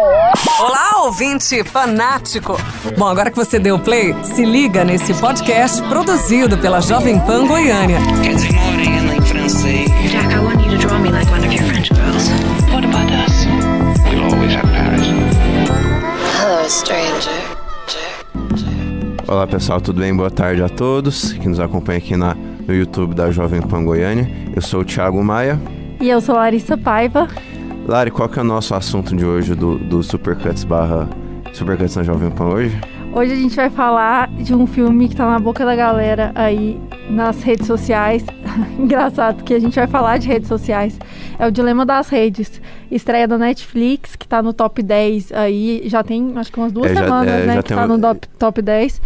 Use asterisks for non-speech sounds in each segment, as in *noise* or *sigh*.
Olá, ouvinte fanático! Bom, agora que você deu play, se liga nesse podcast produzido pela Jovem Pan Goiânia. Jack, I want you to draw me like one of your French girls. What about us? We'll always have Paris. Hello, stranger. Olá pessoal, tudo bem? Boa tarde a todos que nos acompanham aqui na, no YouTube da Jovem Pan Goiânia. Eu sou o Thiago Maia. E eu sou Larissa Paiva. Lari, qual que é o nosso assunto de hoje do, do Supercuts barra Supercuts na Jovem Pan hoje? Hoje a gente vai falar de um filme que tá na boca da galera aí nas redes sociais. *laughs* Engraçado que a gente vai falar de redes sociais. É o Dilema das Redes. Estreia da Netflix, que tá no top 10 aí. Já tem acho que umas duas É, já- semanas, é, né? já Que tá um- no top, top 10.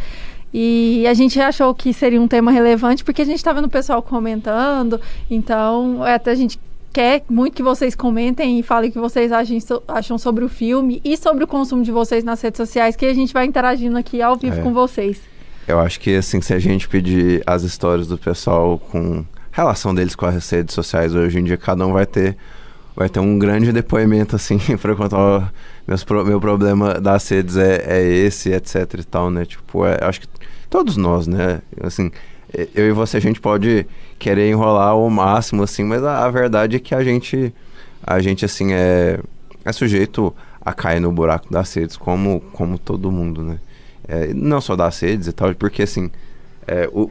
E a gente achou que seria um tema relevante, porque a gente tá vendo o pessoal comentando. Então, é, até a gente quer muito que vocês comentem e falem o que vocês acham, acham sobre o filme e sobre o consumo de vocês nas redes sociais, que a gente vai interagindo aqui ao vivo É. com vocês. Eu acho que assim, se a gente pedir as histórias do pessoal com relação deles com as redes sociais hoje em dia, cada um vai ter vai ter um grande depoimento assim *laughs* para contar ó, meus pro- meu problema das redes é, é esse, etc e tal, né? Tipo, é, acho que todos nós, né? Assim, eu e você a gente pode querer enrolar ao máximo assim, mas a, a verdade é que a gente a gente assim é é sujeito a cair no buraco das redes como como todo mundo, né? É, não só das redes e tal, porque assim, é, o,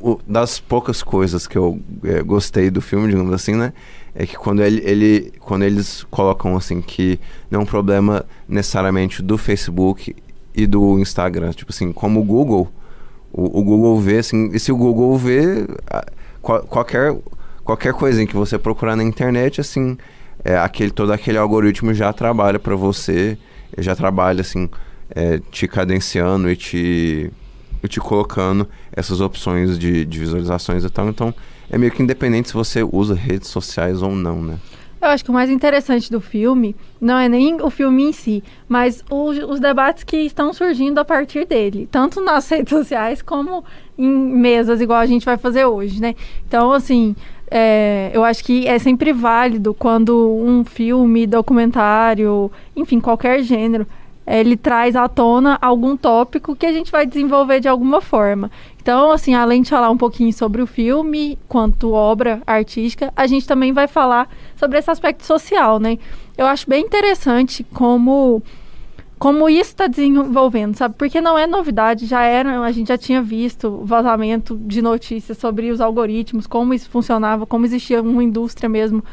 o- das poucas coisas que eu é, gostei do filme, digamos assim, né? É que quando, ele, ele, quando eles colocam assim que não é um problema necessariamente do Facebook e do Instagram. Tipo assim, como o Google, o, o Google vê, assim, e se o Google vê qual- qualquer, qualquer coisinha que você procurar na internet, assim, é, aquele, todo aquele algoritmo já trabalha para você, já trabalha assim, é, te cadenciando e te, e te colocando essas opções de, de visualizações e tal. Então, é meio que independente se você usa redes sociais ou não, né? Eu acho que o mais interessante do filme não é nem o filme em si, mas os, os debates que estão surgindo a partir dele, tanto nas *laughs* redes sociais como em mesas, igual a gente vai fazer hoje, né? Então, assim, é, eu acho que é sempre válido quando um filme, documentário, enfim, qualquer gênero, ele traz à tona algum tópico que a gente vai desenvolver de alguma forma. Então, assim, além de falar um pouquinho sobre o filme, quanto obra artística, a gente também vai falar sobre esse aspecto social, né? Eu acho bem interessante como como isso está desenvolvendo, sabe? Porque não é novidade, já era, a gente já tinha visto vazamento de notícias sobre os algoritmos, como isso funcionava, como existia uma indústria mesmo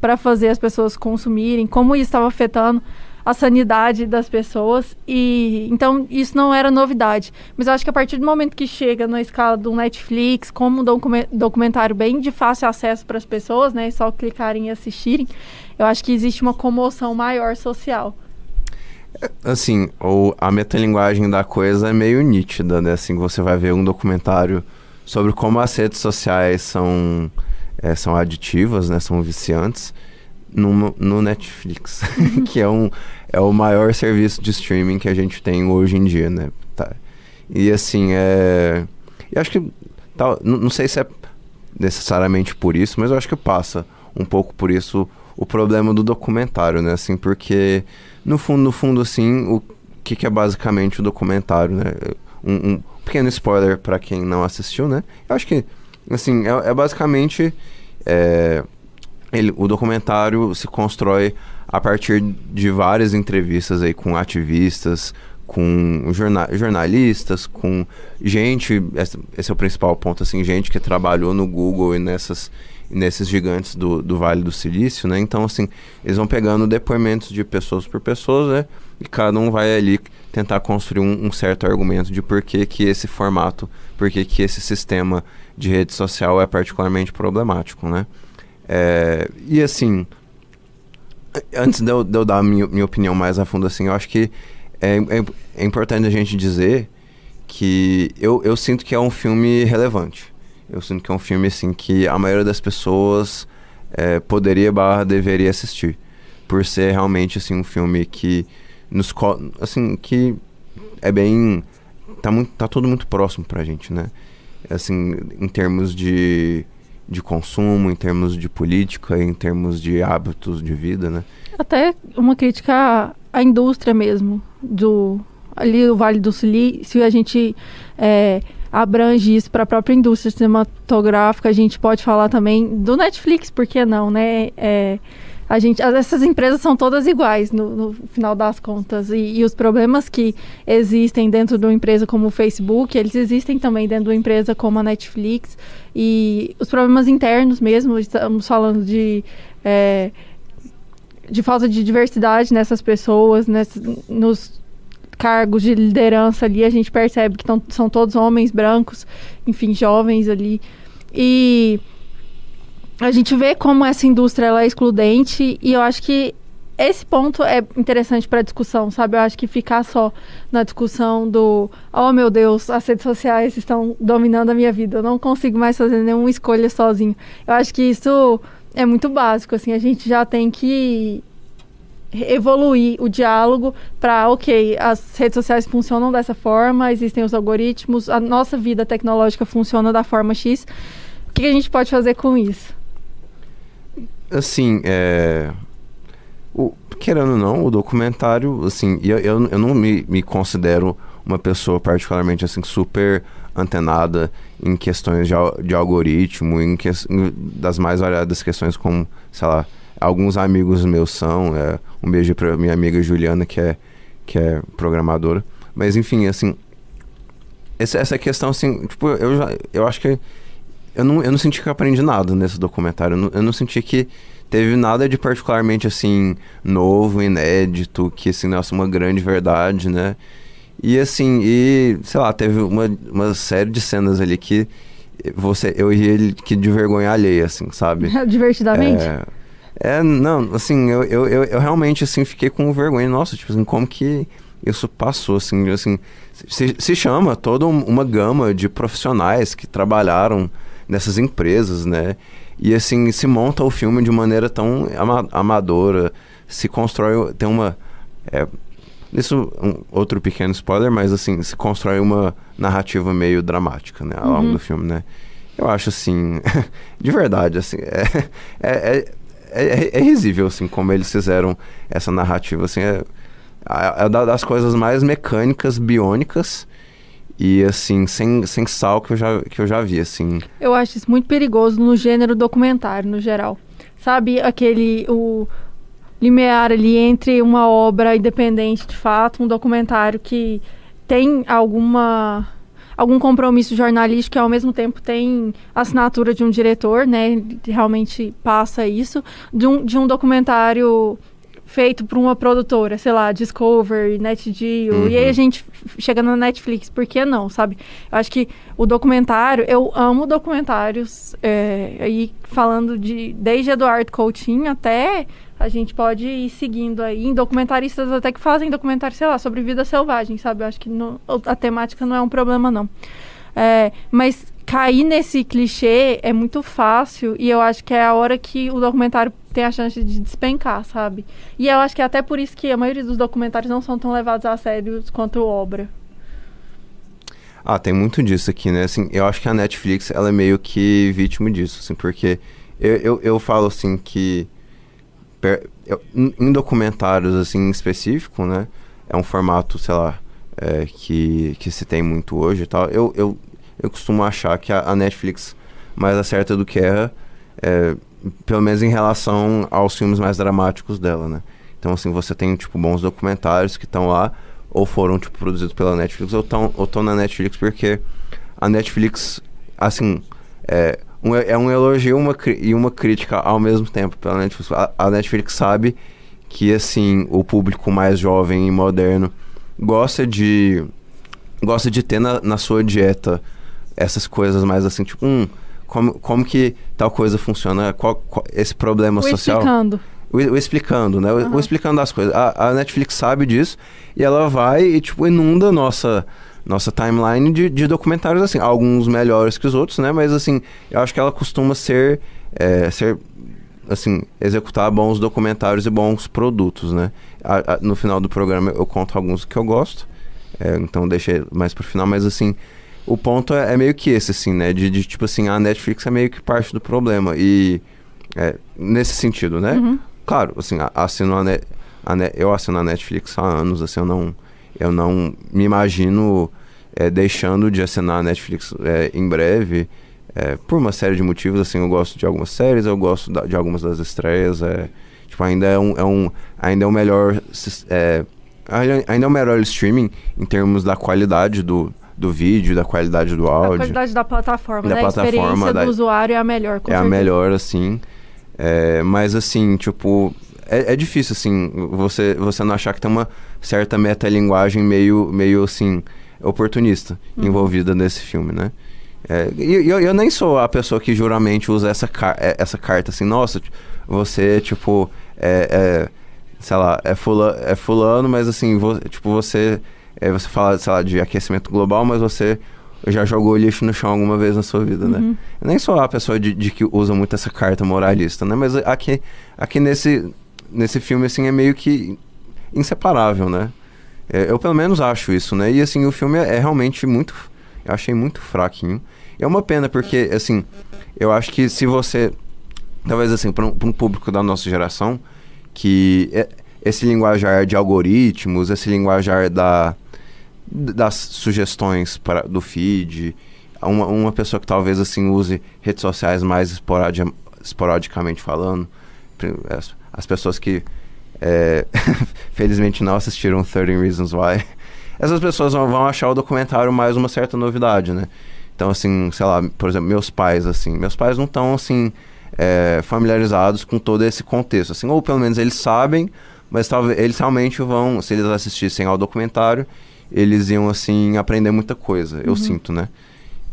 para fazer as pessoas consumirem, como isso estava afetando a sanidade das pessoas e então isso não era novidade. Mas eu acho que a partir do momento que chega na escala do Netflix, como um documen- documentário bem de fácil acesso para as pessoas, né, só clicarem e assistirem, eu acho que existe uma comoção maior social. Assim, ou a metalinguagem da coisa é meio nítida, né? Assim, você vai ver um documentário sobre como as redes sociais são, é, são aditivas, né? São viciantes no, no Netflix, *laughs* que é, um, é o maior serviço de streaming que a gente tem hoje em dia, né? Tá. E assim, é... Eu acho que... Não não sei se é necessariamente por isso, mas eu acho que passa um pouco por isso o problema do documentário, né? Assim, porque no fundo, no fundo, assim, o que, que é basicamente o documentário, né? Um, um pequeno spoiler para quem não assistiu, né? Eu acho que, assim, é, é basicamente é, ele, o documentário se constrói a partir de várias entrevistas aí com ativistas, com jorna jornalistas, com gente, esse, é o principal ponto, assim, gente que trabalhou no Google e nessas nesses gigantes do, do Vale do Silício, né? Então, assim, eles vão pegando depoimentos de pessoas por pessoas, né? E cada um vai ali tentar construir um, um certo argumento de por que, que esse formato, por que, que esse sistema de rede social é particularmente problemático, né? É, e assim, antes de eu, de eu dar a minha, minha opinião mais a fundo, assim, eu acho que é, é, é importante a gente dizer que eu, eu sinto que é um filme relevante. Eu sinto que é um filme, assim, que a maioria das pessoas é, poderia barra deveria assistir. Por ser realmente, assim, um filme que nos... Assim, que é bem... Tá, muito, tá tudo muito próximo pra gente, né? Assim, em termos de, de consumo, em termos de política, em termos de hábitos de vida, né? Até uma crítica a indústria mesmo do ali o Vale do Silício, a gente é, abrange isso para a própria indústria cinematográfica. A gente pode falar também do Netflix, por que não, né? É, a gente, essas empresas são todas iguais no, no final das contas e, e, os problemas que existem dentro de uma empresa como o Facebook, eles existem também dentro de uma empresa como a Netflix e os problemas internos mesmo, estamos falando de é, de falta de diversidade nessas pessoas, nessas, nos cargos de liderança ali, a gente percebe que tão, são todos homens brancos, enfim, jovens ali. E a gente vê como essa indústria ela é excludente e eu acho que esse ponto é interessante para discussão, sabe? Eu acho que ficar só na discussão do, oh meu Deus, as redes sociais estão dominando a minha vida, eu não consigo mais fazer nenhuma escolha sozinho. Eu acho que isso é muito básico, assim, a gente já tem que evoluir o diálogo para, ok, as redes sociais funcionam dessa forma, existem os algoritmos, a nossa vida tecnológica funciona da forma X. O que a gente pode fazer com isso? Assim, é... O, querendo ou não, o documentário, assim, eu, eu, eu não me, me considero uma pessoa particularmente, assim, super antenada em questões de, de algoritmo, em, que, em das mais variadas questões como, sei lá, alguns amigos meus são. É, um beijo para minha amiga Juliana, que é, que é programadora. Mas, enfim, assim, essa, essa questão, assim, tipo, eu, já, eu acho que eu não, eu não senti que eu aprendi nada nesse documentário. Eu não, eu não senti que teve nada de particularmente, assim, novo, inédito, que, assim, nossa, uma grande verdade, né? E, assim, e, sei lá, teve uma, uma série de cenas ali que você, eu ri que de vergonha alheia, assim, sabe? *laughs* Divertidamente? É, é, não, assim, eu, eu, eu, eu, realmente, assim, fiquei com vergonha. Nossa, tipo assim, como que isso passou, assim, assim... Se, se chama toda uma gama de profissionais que trabalharam nessas empresas, né? E, assim, se monta o filme de maneira tão ama amadora, se constrói... Tem uma... É, isso, um, outro pequeno spoiler, mas, assim, se constrói uma narrativa meio dramática, né? Ao longo uhum. do filme, né? Eu acho, assim... *laughs* de verdade, assim... é, *laughs* é, é é, é, é, risível, assim, como eles fizeram essa narrativa, assim, é, é, é das coisas mais mecânicas, biônicas e, assim, sem, sem sal que eu, já, que eu já vi, assim. Eu acho isso muito perigoso no gênero documentário, no geral. Sabe, aquele, o limiar ali entre uma obra independente, de fato, um documentário que tem alguma algum compromisso jornalístico que ao mesmo tempo tem assinatura de um diretor, né? Realmente passa isso. De um, de um documentário feito por uma produtora, sei lá, Discovery, NetGeo, uhum. e aí a uhum. gente chega na Netflix, por que não, sabe? Eu acho que o documentário, eu amo documentários, é, aí falando de desde Eduardo Coutinho até a gente pode ir seguindo aí em documentaristas até que fazem documentário, sei lá, sobre vida selvagem, sabe? Eu acho que não, a temática não é um problema, não. É, mas cair nesse clichê é muito fácil e eu acho que é a hora que o documentário tem a chance de despencar, sabe? E eu acho que é até por isso que a maioria dos documentários não são tão levados a sério quanto obra. Ah, tem muito disso aqui, né? Assim, eu acho que a Netflix, ela é meio que vítima disso, assim, porque eu, eu, eu falo, assim, que em documentários assim em específico, né? É um formato, sei lá, é, que, que se tem muito hoje e tal. Eu, eu, eu costumo achar que a, a Netflix mais acerta do que erra, é, pelo menos em relação aos filmes mais dramáticos dela, né? Então, assim, você tem, tipo, bons documentários que estão lá, ou foram, tipo, produzidos pela Netflix, ou estão na Netflix porque a Netflix, assim, é, um, é um elogio uma, e uma crítica ao mesmo tempo pela Netflix. A, a, Netflix sabe que, assim, o público mais jovem e moderno gosta de gosta de ter na, na sua dieta essas coisas mais assim, tipo, hum, como, como que tal coisa funciona, qual, qual esse problema o social. Explicando. O, o explicando, né? Uhum. O, o, explicando as coisas. A, a Netflix sabe disso e ela vai e, tipo, inunda nossa nossa timeline de, de documentários, assim, alguns melhores que os outros, né? Mas, assim, eu acho que ela costuma ser, é, ser assim, executar bons documentários e bons produtos, né? A, a, no final do programa eu conto alguns que eu gosto, é, então deixei mais pro final, mas, assim, o ponto é, é, meio que esse, assim, né? De, de, tipo assim, a Netflix é meio que parte do problema e... É, nesse sentido, né? Uhum. Claro, assim, assino a, a Ne- eu assino a Netflix há anos, assim, eu não, eu não me imagino é, deixando de assinar a Netflix é, em breve, é, por uma série de motivos, assim, eu gosto de algumas séries, eu gosto da- de algumas das estreias, é, tipo, ainda é um, é um ainda é o melhor, é, ainda é o melhor streaming em termos da qualidade do, do vídeo, da qualidade do A áudio. qualidade da plataforma, Da né? plataforma, a experiência da- do usuário é a melhor, com é a certeza. melhor, assim. É, mas, assim, tipo, é, é difícil, assim, você, você não achar que tem uma certa metalinguagem meio, meio assim, oportunista Uhum. envolvida nesse filme, né? É, e eu, eu nem sou a pessoa que juramente usa essa, car é- essa carta assim, nossa, você, tipo, é, é, sei lá, é, fula, é fulano, mas assim, tipo, você, é, você fala, sei lá, de aquecimento global, mas você já jogou lixo no chão alguma vez na sua vida, né? Eu nem sou a pessoa de, de que usa muito essa carta moralista, né? Mas aqui, aqui nesse, nesse filme, assim, é meio que inseparável, né? É, eu pelo menos acho isso, né? E assim, o filme é, é realmente muito. Eu achei muito fraquinho. É uma pena, porque, assim, eu acho que se você. Talvez assim, para um, um público da nossa geração, que é- esse linguajar de algoritmos, esse linguajar da, das sugestões do feed, uma, uma pessoa que talvez assim use redes sociais mais esporadi, esporadicamente falando, as, as pessoas que é, *laughs* felizmente não assistiram 13 Reasons Why, *laughs* essas pessoas vão, vão achar o documentário mais uma certa novidade, né? Então, assim, sei lá, por exemplo, meus pais, assim, meus pais não estão, assim, é, familiarizados com todo esse contexto, assim, ou pelo menos eles sabem, mas talvez eles realmente vão, se eles assistissem ao documentário, eles iam, assim, aprender muita coisa, eu sinto, né?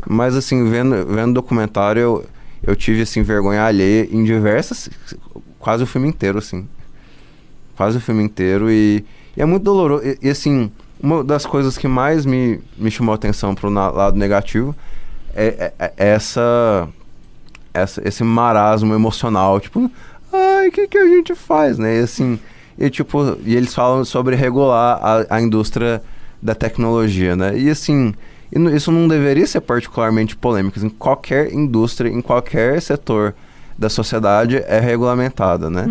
Mas, assim, vendo, vendo o documentário, eu, eu tive, assim, vergonha alheia em diversas, quase o filme inteiro, assim quase o filme inteiro e, e é muito doloroso. E, e, assim, uma das coisas que mais me, me chamou a atenção pro na- lado negativo é, é- é essa, essa esse marasmo emocional, tipo, ai, o que, que a gente faz, né? E assim, e tipo, e eles falam sobre regular a, a indústria da tecnologia, né? E assim, isso não deveria ser particularmente polêmico. Em qualquer indústria, em qualquer setor da sociedade é regulamentada, né?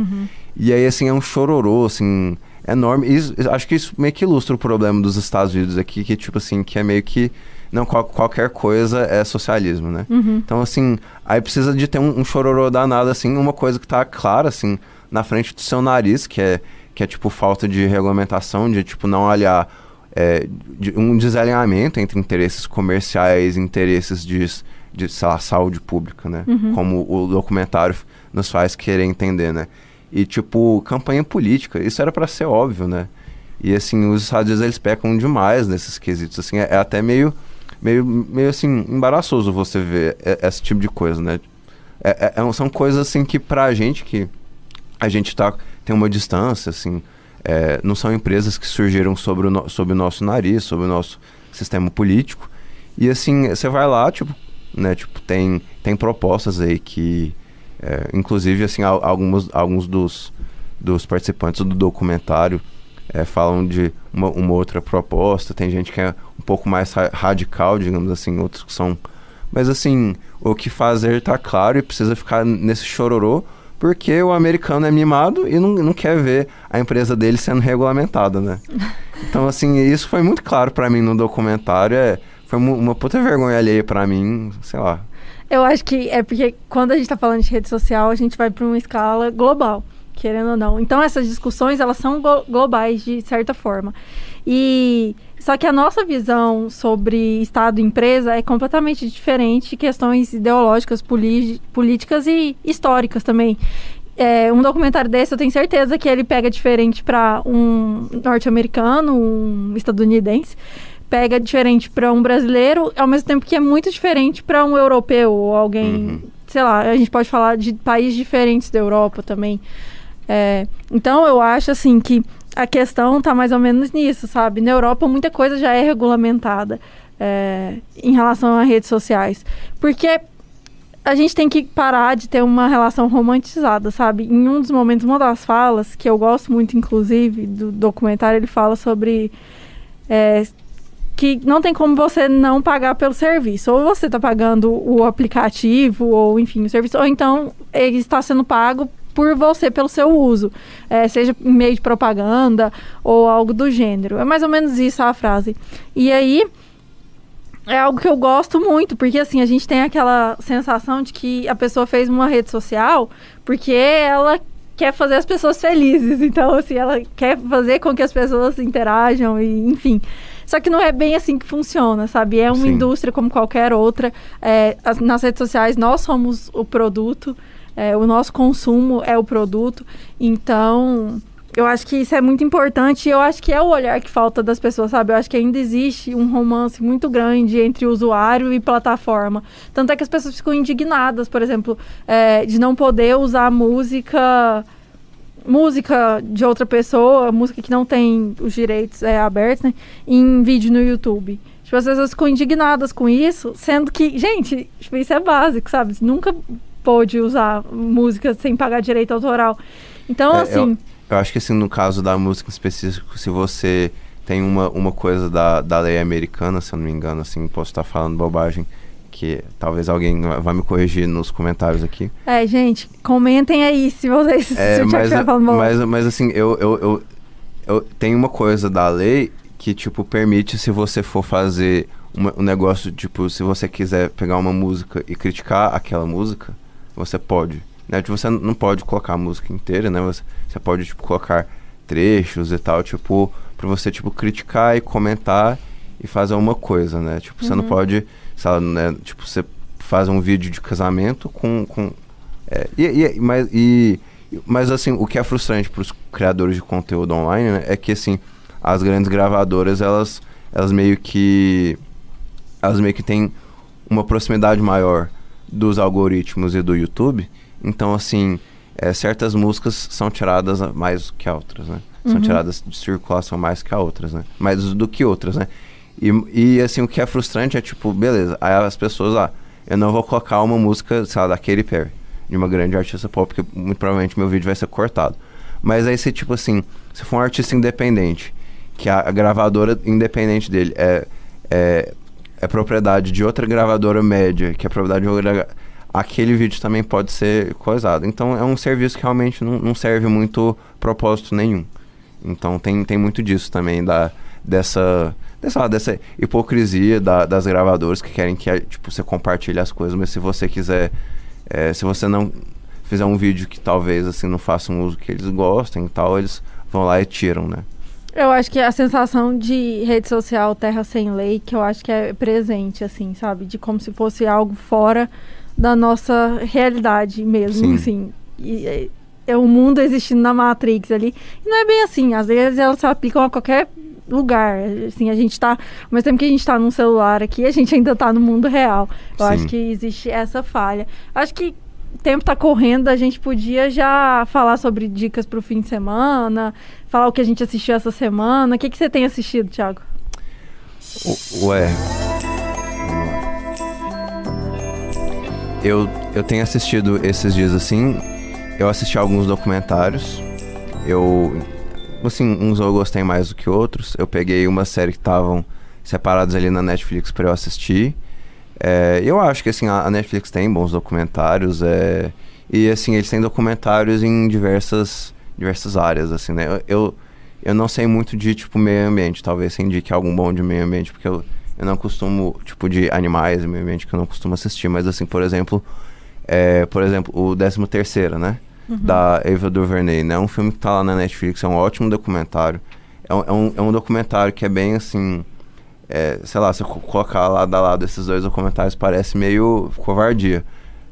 E aí, assim, é um chororô, assim, enorme. Isso- acho que isso meio que ilustra o problema dos Estados Unidos aqui, que, tipo assim, que é meio que... Não, qual- qualquer coisa é socialismo, né? Então, assim, aí precisa de ter um, um chororô danado, assim, uma coisa que tá clara, assim, na frente do seu nariz, que é, que é tipo, falta de regulamentação, de, tipo, não olhar... é, de- um desalinhamento entre interesses comerciais e interesses de, de sei lá, saúde pública, né? Como o documentário nos faz querer entender, né? E, tipo, campanha política, isso era pra ser óbvio, né? E, assim, os Estados Unidos, eles pecam demais nesses quesitos, assim, é, é até meio, meio, meio, assim, embaraçoso você ver esse tipo de coisa, né? É, é- é- são coisas, assim, que pra gente que a gente tá, tem uma distância, assim, é, não são empresas que surgiram sobre o, no, sobre o nosso nariz, sobre o nosso sistema político. E assim, você vai lá, tipo, né, tipo, tem, tem propostas aí que, é, inclusive, assim, al- alguns, dos, dos participantes do documentário é, falam de uma, uma outra proposta, tem gente que é um pouco mais ra- radical, digamos assim, outros que são... Mas assim, o que fazer tá claro e precisa ficar nesse chororô, porque o americano é mimado e não, não quer ver a empresa dele sendo regulamentada, né? *laughs* Então, assim, isso foi muito claro pra mim no documentário. É, foi uma puta vergonha alheia pra mim, sei lá. Eu acho que é porque quando a gente tá falando de rede social, a gente vai para uma escala global, querendo ou não. Então essas discussões, elas são glo- globais de certa forma. E só que a nossa visão sobre Estado e empresa é completamente diferente questões ideológicas, políticas e históricas também. É, um documentário desse, eu tenho certeza que ele pega diferente para um norte-americano, um estadunidense, pega diferente para um brasileiro, ao mesmo tempo que é muito diferente para um europeu ou alguém, Uhum. sei lá, a gente pode falar de países diferentes da Europa também. É, então eu acho assim que a questão tá mais ou menos nisso, sabe? Na Europa muita coisa já é regulamentada é, em relação a redes sociais, porque a gente tem que parar de ter uma relação romantizada, sabe? Em um dos momentos, uma das falas, que eu gosto muito, inclusive, do documentário, ele fala sobre é, que não tem como você não pagar pelo serviço. Ou você está pagando o aplicativo, ou enfim, o serviço, ou então ele está sendo pago por você, pelo seu uso, é, seja em meio de propaganda ou algo do gênero. É mais ou menos isso a frase. E aí é algo que eu gosto muito, porque assim, a gente tem aquela sensação de que a pessoa fez uma rede social porque ela quer fazer as pessoas felizes. Então, assim, ela quer fazer com que as pessoas interajam e, enfim. Só que não é bem assim que funciona, sabe? É uma Sim. indústria como qualquer outra. É, as- nas redes sociais, nós somos o produto, é, o nosso consumo é o produto. Então, eu acho que isso é muito importante eu acho que é o olhar que falta das pessoas, sabe? Eu acho que ainda existe um romance muito grande entre usuário e plataforma. Tanto é que as pessoas ficam indignadas, por exemplo, é, de não poder usar música música de outra pessoa, música que não tem os direitos é, abertos, né, em vídeo no YouTube. Tipo, as pessoas ficam indignadas com isso, sendo que, gente, tipo, isso é básico, sabe? Nunca pôde usar música sem pagar direito autoral. Então, É, assim, Eu acho que assim, no caso da música em específico, se você tem uma, uma coisa da, da lei americana, se eu não me engano, assim, posso estar falando bobagem, que talvez alguém vai me corrigir nos comentários aqui. é, gente, comentem aí se vocês É, mas, falando bom. mas, mas assim, eu, eu, eu, eu tenho uma coisa da lei que, tipo, permite se você for fazer um negócio, tipo, se você quiser pegar uma música e criticar aquela música, você pode. Né? Tipo, você não pode colocar a música inteira, né? Você, você pode, tipo, colocar trechos e tal, tipo, pra você, tipo, criticar e comentar e fazer uma coisa, né? Tipo, você não pode, sei lá, né? Tipo, você faz um vídeo de casamento com... com é, e, e- mas, e, mas, assim, o que é frustrante pros criadores de conteúdo online, né? É que, assim, as grandes gravadoras, elas, elas meio que... Elas meio que têm uma proximidade maior dos algoritmos e do YouTube. Então, assim, é, certas músicas são tiradas mais que outras, né? São tiradas de circulação mais que a outras, né? Mais do que outras, né? E, e, assim, o que é frustrante é, tipo, beleza, aí as pessoas, ah, eu não vou colocar uma música, sei lá, da Katy Perry, de uma grande artista pop, porque muito provavelmente meu vídeo vai ser cortado. Mas aí, se, tipo assim, se for um artista independente, que a, a gravadora independente dele é, é, é propriedade de outra gravadora média, que é propriedade de outra. Aquele vídeo também pode ser coisado. Então é um serviço que realmente não, não serve muito propósito nenhum. Então tem, tem muito disso também, da, dessa, dessa, dessa hipocrisia da- das gravadoras que querem que tipo, você compartilhe as coisas, mas se você quiser. é, se você não fizer um vídeo que talvez assim não faça um uso que eles gostem e tal, eles vão lá e tiram, né? Eu acho que a sensação de rede social terra sem lei, que eu acho que é presente, assim, sabe? De como se fosse algo fora da nossa realidade mesmo, Sim. assim. E, é, é o mundo existindo na Matrix ali. E não é bem assim, às vezes elas se aplicam a qualquer lugar. Assim, a gente tá. Ao mesmo tempo que a gente tá num celular aqui, a gente ainda tá no mundo real. Eu Sim. acho que existe essa falha. Acho que o tempo tá correndo, a gente podia já falar sobre dicas pro fim de semana, falar o que a gente assistiu essa semana. O que, que você tem assistido, Thiago? Ué. Eu, eu tenho assistido esses dias assim. Eu assisti alguns documentários. Eu. Assim, uns eu gostei mais do que outros. Eu peguei uma série que estavam separados ali na Netflix pra eu assistir. É, eu acho que assim, a Netflix tem bons documentários. É, e assim, eles têm documentários em diversas, diversas áreas, assim, né? Eu, eu, não sei muito de, tipo, meio ambiente. Talvez você indique algum bom de meio ambiente, porque eu, eu não costumo, tipo, de animais e meio ambiente que eu não costumo assistir. Mas assim, por exemplo, é, por exemplo, o 13 terceiro, né? Da Eva DuVernay, né? É um filme que tá lá na Netflix, é um ótimo documentário. É um, é um, é um documentário que é bem assim... é, sei lá, se eu co- colocar lado a lado esses dois documentários parece meio covardia.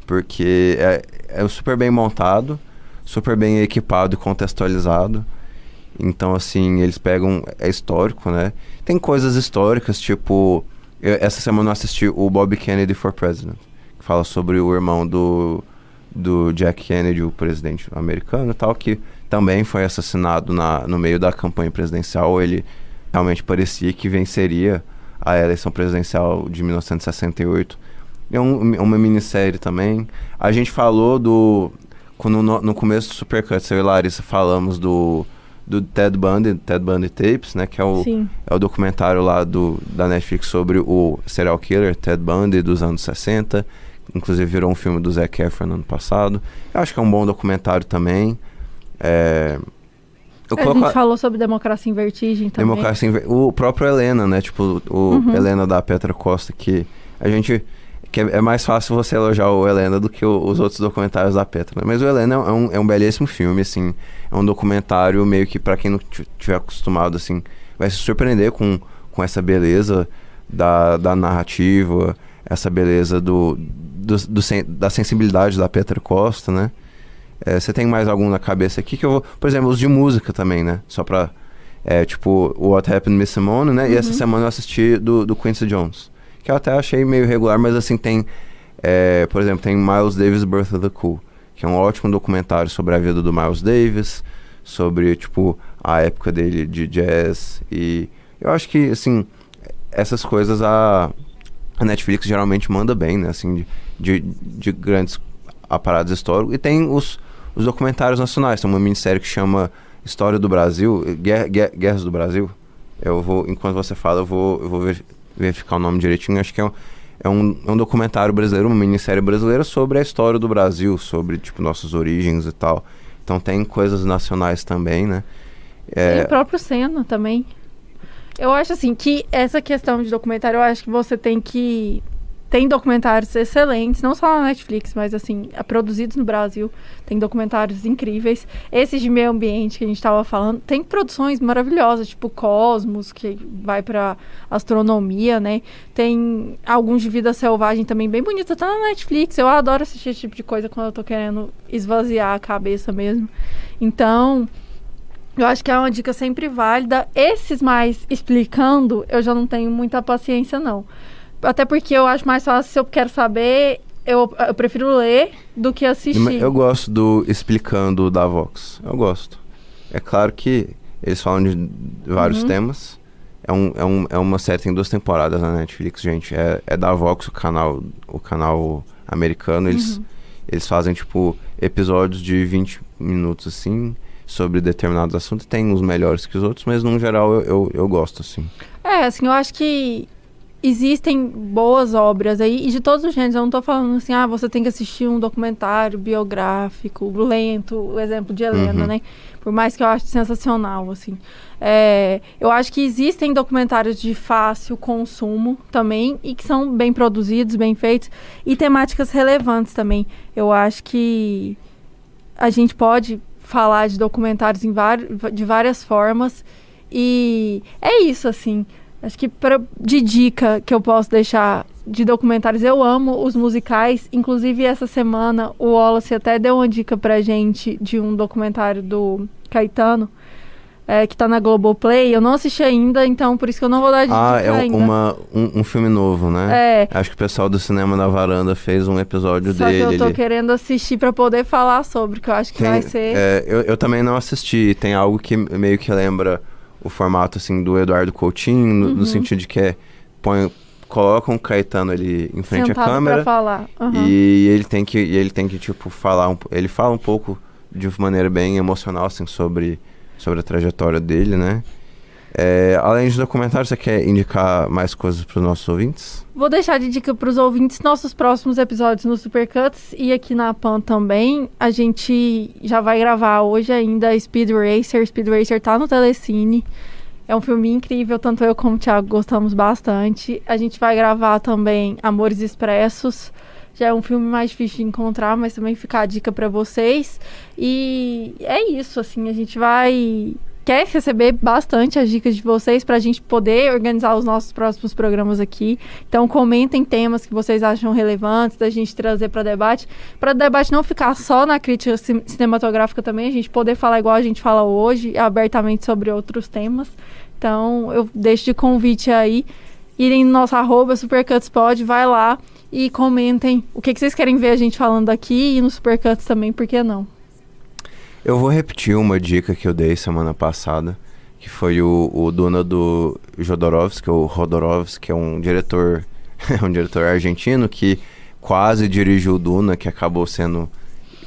Porque é, é super bem montado, super bem equipado e contextualizado. Então, assim, eles pegam. É histórico, né? Tem coisas históricas, tipo. eu- essa semana eu assisti o Bob Kennedy for President, que fala sobre o irmão do, do Jack Kennedy, o presidente americano e tal, que também foi assassinado na, no meio da campanha presidencial. Ele realmente parecia que venceria a eleição presidencial de 1968. É um- uma minissérie também. A gente falou do. Quando no, no começo do Supercuts, eu e Larissa falamos do, do Ted Bundy, Ted Bundy Tapes, né? Que é o, Sim. é o documentário lá do, da Netflix sobre o serial killer Ted Bundy dos anos 60, inclusive virou um filme do Zac Efron no ano passado. Eu acho que é um bom documentário também. É, eu A coloco gente falou sobre Democracia em Vertigem também. Democracia em Ver- O próprio Helena, né? Tipo, o Uhum. Helena da Petra Costa, que a gente. Que é, é mais fácil você elogiar o Helena do que o- os outros documentários da Petra. né? Mas o Helena é um, é um belíssimo filme, assim. É um documentário meio que, pra quem não tiver acostumado, assim, vai se surpreender com, com essa beleza da, da narrativa, essa beleza do, do, do da sensibilidade da Petra Costa, né? É, Você tem mais algum na cabeça aqui que eu vou. Por exemplo, os de música também, né? Só pra. É, tipo, o What Happened Miss Simone, né? E essa semana eu assisti do, do Quincy Jones. Que eu até achei meio regular, mas assim, tem. é, por exemplo, tem Miles Davis Birth of the Cool, que é um ótimo documentário sobre a vida do Miles Davis, sobre, tipo, a época dele de jazz. E eu acho que, assim, essas coisas a, a Netflix geralmente manda bem, né? Assim, de, de, de grandes aparados históricos. E tem os, os documentários nacionais. Tem uma minissérie que chama História do Brasil, Guerra, Guerra- Guerras do Brasil. Eu vou, enquanto você fala, eu vou, eu vou ver- verificar o nome direitinho. Acho que é um, é, um, é um documentário brasileiro, uma minissérie brasileira sobre a história do Brasil, sobre, tipo, nossas origens e tal. Então tem coisas nacionais também, né? E É, o próprio Senna também. Eu acho assim que essa questão de documentário, eu acho que você tem que. Tem documentários excelentes, não só na Netflix, mas assim, é produzidos no Brasil. Tem documentários incríveis. Esses de meio ambiente que a gente estava falando, tem produções maravilhosas, tipo Cosmos, que vai para astronomia, né? Tem alguns de vida selvagem também bem bonito, tá na Netflix. Eu adoro assistir esse tipo de coisa quando eu tô querendo esvaziar a cabeça mesmo. Então, eu acho que é uma dica sempre válida. Esses mais explicando, eu já não tenho muita paciência, não. Até porque eu acho mais fácil, se eu quero saber, eu, eu prefiro ler do que assistir. Eu gosto do explicando da Vox. Eu gosto. É claro que eles falam de vários Uhum. temas. É, um, é, um, é uma série, tem duas temporadas na Netflix, gente. É, é da Vox, o canal, o canal americano. Eles, Uhum. eles fazem, tipo, episódios de 20 minutos, assim, sobre determinados assuntos. Tem uns melhores que os outros, mas, no geral, eu, eu, eu gosto, assim. É, assim, eu acho que existem boas obras aí, e de todos os gêneros. Eu não tô falando assim, ah, você tem que assistir um documentário biográfico, lento, o exemplo de Helena, Uhum. né? Por mais que eu ache sensacional, assim. É, eu acho que existem documentários de fácil consumo também, e que são bem produzidos, bem feitos, e temáticas relevantes também. Eu acho que a gente pode falar de documentários em de várias formas, e é isso, assim. Acho que pra, de dica que eu posso deixar de documentários, eu amo os musicais. Inclusive, essa semana o Wallace até deu uma dica pra gente de um documentário do Caetano, é, que tá na Globoplay. Eu não assisti ainda, então por isso que eu não vou dar dica Ah, é um- ainda. uma, um, um filme novo, né? É, Acho que o pessoal do Cinema na Varanda fez um episódio só dele. que eu tô ele- querendo assistir pra poder falar sobre, que eu acho que Tem- vai ser... é, eu, eu também não assisti. Tem algo que meio que lembra o formato assim do Eduardo Coutinho, no, Uhum. no sentido de que é, põe, colocam o Caetano ali em frente à sentado câmera pra falar. Aham. e ele tem que ele tem que tipo falar um, ele fala um pouco de maneira bem emocional assim sobre sobre a trajetória dele, né? É, além de documentário, você quer indicar mais coisas para os nossos ouvintes? Vou deixar de dica para os ouvintes nossos próximos episódios no Supercuts e aqui na Pan também. A gente já vai gravar hoje ainda Speed Racer. Speed Racer tá no Telecine. É um filme incrível, tanto eu como o Thiago gostamos bastante. A gente vai gravar também Amores Expressos. Já é um filme mais difícil de encontrar, mas também fica a dica para vocês. E é isso, assim, a gente vai quer receber bastante as dicas de vocês para a gente poder organizar os nossos próximos programas aqui. Então comentem temas que vocês acham relevantes da gente trazer para debate, para o debate não ficar só na crítica cin- cinematográfica também, a gente poder falar igual a gente fala hoje, abertamente sobre outros temas. Então eu deixo de convite aí irem no nosso arroba supercutspod, vai lá e comentem o que, que vocês querem ver a gente falando aqui e no Supercuts também, por que não? Eu vou repetir uma dica que eu dei semana passada, que foi o, o dono do Jodorowsky, ou Rodorovsky, é um diretor, *laughs* um diretor argentino que quase dirigiu Duna, que acabou sendo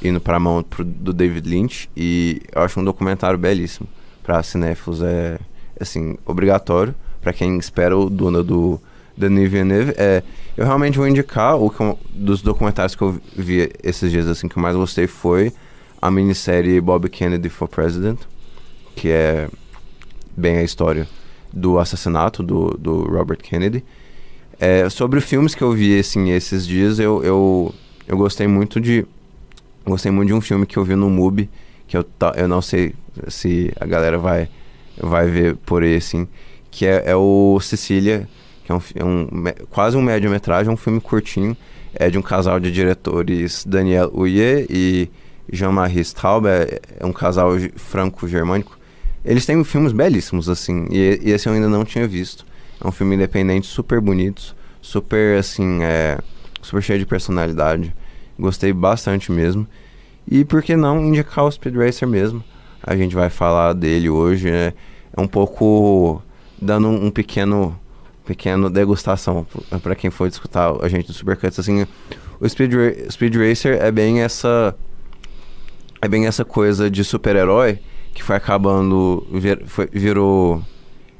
indo para a mão pro- do David Lynch, e eu acho um documentário belíssimo. Para cinéfilos é assim, obrigatório, para quem espera o Duna do Denis Villeneuve. É, eu realmente vou indicar o que eu- dos documentários que eu vi esses dias assim que eu mais gostei foi a minissérie Bob Kennedy for President, que é bem a história do assassinato do, do Robert Kennedy. É, sobre filmes que eu vi assim, esses dias, eu, eu, eu gostei muito de. Gostei muito de um filme que eu vi no MUBI, que eu, eu não sei se a galera vai, vai ver por aí, assim, que é, é o Cecília, que é, um, é um quase um média-metragem, um filme curtinho, é de um casal de diretores Daniel Huye e Jean-Marie Straub, é, é um casal ge- franco-germânico. Eles têm filmes belíssimos, assim, e, e esse eu ainda não tinha visto. É um filme independente, super bonito, super, assim, é, super cheio de personalidade. Gostei bastante mesmo. E por que não indicar o Speed Racer mesmo? A gente vai falar dele hoje, né? É um pouco dando um pequeno pequeno degustação para quem for escutar a gente do Supercuts assim, o Speed, Ra- Speed Racer é bem essa é bem essa coisa de super-herói que foi acabando vir, foi- virou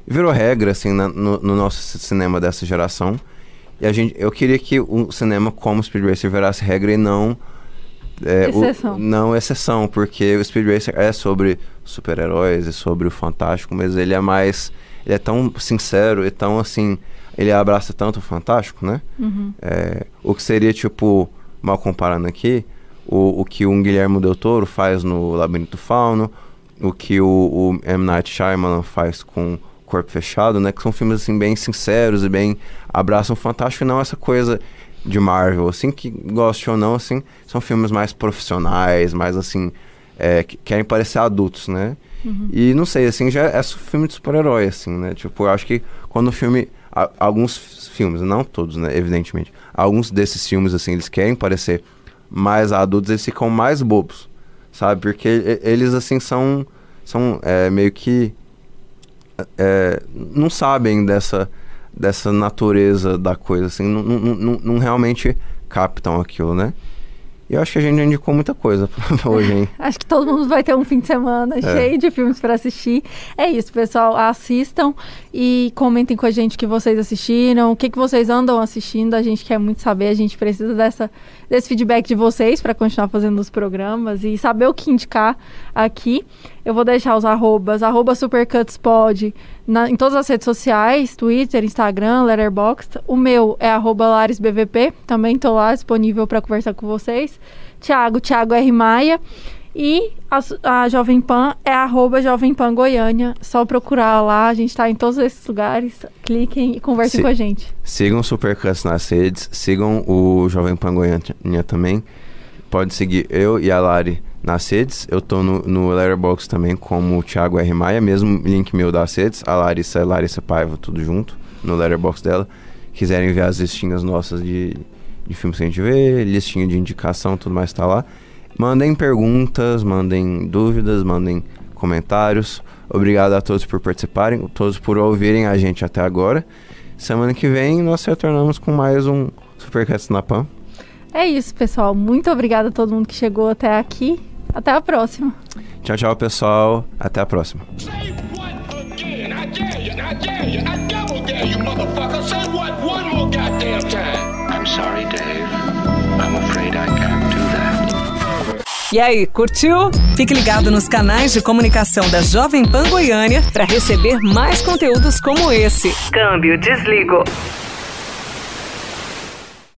virou regra assim na- no, no nosso ci- cinema dessa geração. E a gente eu queria que o cinema como Speed Racer virasse regra e não é, o- Exceção. não exceção, porque o Speed Racer é sobre super-heróis e sobre o fantástico, mas ele é mais. Ele é tão sincero e tão assim. Ele abraça tanto o fantástico, né? Uhum. É, o que seria, tipo, mal comparando aqui, o, o que um Guilherme Del Toro faz no Labirinto Fauno, o que o, o M. Night Shyamalan faz com Corpo Fechado, né? Que são filmes, assim, bem sinceros e bem abraçam o fantástico e não essa coisa de Marvel, assim, que goste ou não, assim, são filmes mais profissionais, mais, assim, é, que querem parecer adultos, né? E não sei, assim, já é filme de super-herói, assim, né? Tipo, eu acho que quando o filme. a- alguns filmes, não todos, né? Evidentemente. Alguns desses filmes, assim, eles querem parecer mais adultos, eles ficam mais bobos, sabe? Porque eles, assim, são. São é, meio que. é, não sabem dessa, dessa natureza da coisa, assim, não, não, não, não realmente captam aquilo, né? E eu acho que a gente já indicou muita coisa *laughs* hoje, hein? Acho que todo mundo vai ter um fim de semana É. cheio de filmes para assistir. É isso, pessoal. Assistam e comentem com a gente o que vocês assistiram, o que, que vocês andam assistindo. A gente quer muito saber, a gente precisa dessa, desse feedback de vocês para continuar fazendo os programas e saber o que indicar aqui. Eu vou deixar os arrobas, arroba supercutspod na- em todas as redes sociais, Twitter, Instagram, Letterboxd. O meu é arroba laresbvp, também estou lá disponível para conversar com vocês. Tiago, Tiago R. Maia. E a, a Jovem Pan é arroba Jovem Pan Goiânia. Só procurar lá, a gente está em todos esses lugares. Cliquem e conversem Se- com a gente. Sigam o Supercuts nas redes, sigam o Jovem Pan Goiânia também. Pode seguir eu e a Lari nas redes. Eu tô no, no Letterboxd também como Thiago R. Maia, mesmo link meu das redes. A Larissa é Larissa Paiva, tudo junto, no Letterboxd dela. Quiserem ver as listinhas nossas de, de filmes que a gente vê, listinha de indicação, tudo mais tá lá. Mandem perguntas, mandem dúvidas, mandem comentários. Obrigado a todos por participarem, todos por ouvirem a gente até agora. Semana que vem nós retornamos com mais um Supercats na Pan. É isso, pessoal. Muito obrigada a todo mundo que chegou até aqui. Até a próxima. Tchau, tchau, pessoal. Até a próxima. Say what again? I dare you, I dare you, I double dare you, motherfucker. Say what one more goddamn time. I'm sorry, Dave. I'm afraid I can't do that. E aí, curtiu? Fique ligado nos canais de comunicação da Jovem Pan Goiânia para receber mais conteúdos como esse. Câmbio, desligo.